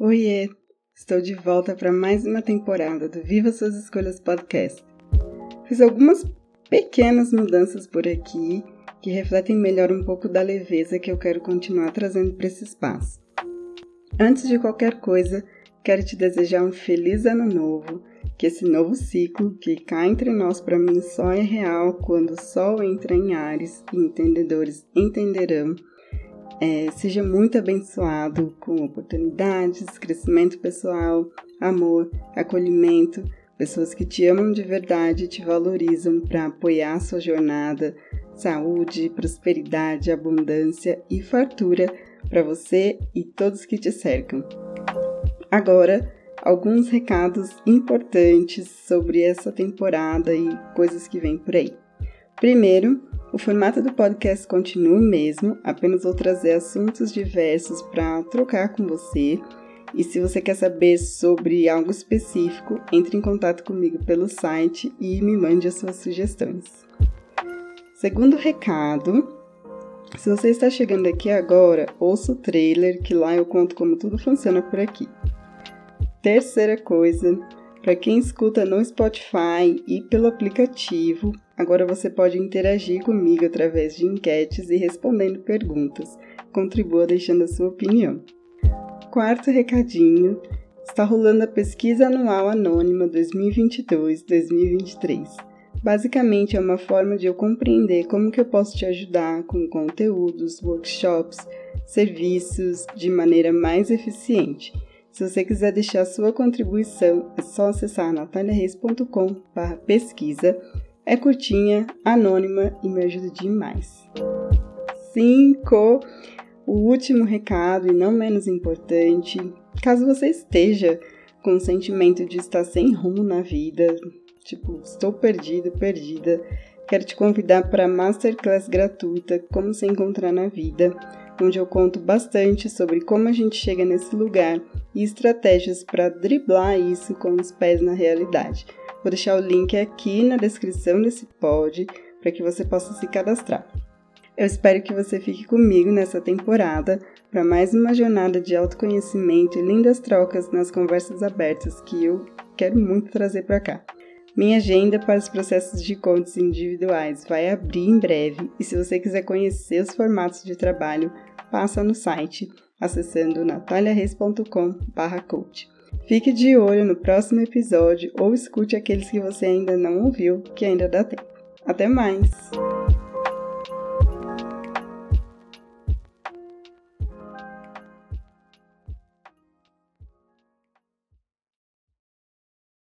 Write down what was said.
Oiê! Estou de volta para mais uma temporada do Viva Suas Escolhas Podcast. Fiz algumas pequenas mudanças por aqui que refletem melhor um pouco da leveza que eu quero continuar trazendo para esse espaço. Antes de qualquer coisa, quero te desejar um feliz ano novo, que esse novo ciclo que cá entre nós para mim só é real quando o sol entra em Ares e entendedores entenderão é, seja muito abençoado com oportunidades, crescimento pessoal, amor, acolhimento, pessoas que te amam de verdade e te valorizam para apoiar a sua jornada, saúde, prosperidade, abundância e fartura para você e todos que te cercam. Agora, alguns recados importantes sobre essa temporada e coisas que vêm por aí. Primeiro, o formato do podcast continua o mesmo, apenas vou trazer assuntos diversos para trocar com você. E se você quer saber sobre algo específico, entre em contato comigo pelo site e me mande as suas sugestões. Segundo recado, se você está chegando aqui agora, ouça o trailer que lá eu conto como tudo funciona por aqui. Terceira coisa, para quem escuta no Spotify e pelo aplicativo, agora você pode interagir comigo através de enquetes e respondendo perguntas. Contribua deixando a sua opinião. Quarto recadinho: está rolando a pesquisa anual anônima 2022-2023. Basicamente é uma forma de eu compreender como que eu posso te ajudar com conteúdos, workshops, serviços de maneira mais eficiente. Se você quiser deixar sua contribuição, é só acessar nataliareis.com pesquisa. É curtinha, anônima e me ajuda demais. 5. O último recado, e não menos importante, caso você esteja com o sentimento de estar sem rumo na vida, tipo, estou perdido, perdida, quero te convidar para a masterclass gratuita Como se encontrar na vida onde eu conto bastante sobre como a gente chega nesse lugar e estratégias para driblar isso com os pés na realidade. Vou deixar o link aqui na descrição desse pod para que você possa se cadastrar. Eu espero que você fique comigo nessa temporada para mais uma jornada de autoconhecimento e lindas trocas nas conversas abertas que eu quero muito trazer para cá. Minha agenda para os processos de contas individuais vai abrir em breve e se você quiser conhecer os formatos de trabalho, passa no site acessando nataliareis.com/coach. Fique de olho no próximo episódio ou escute aqueles que você ainda não ouviu, que ainda dá tempo. Até mais!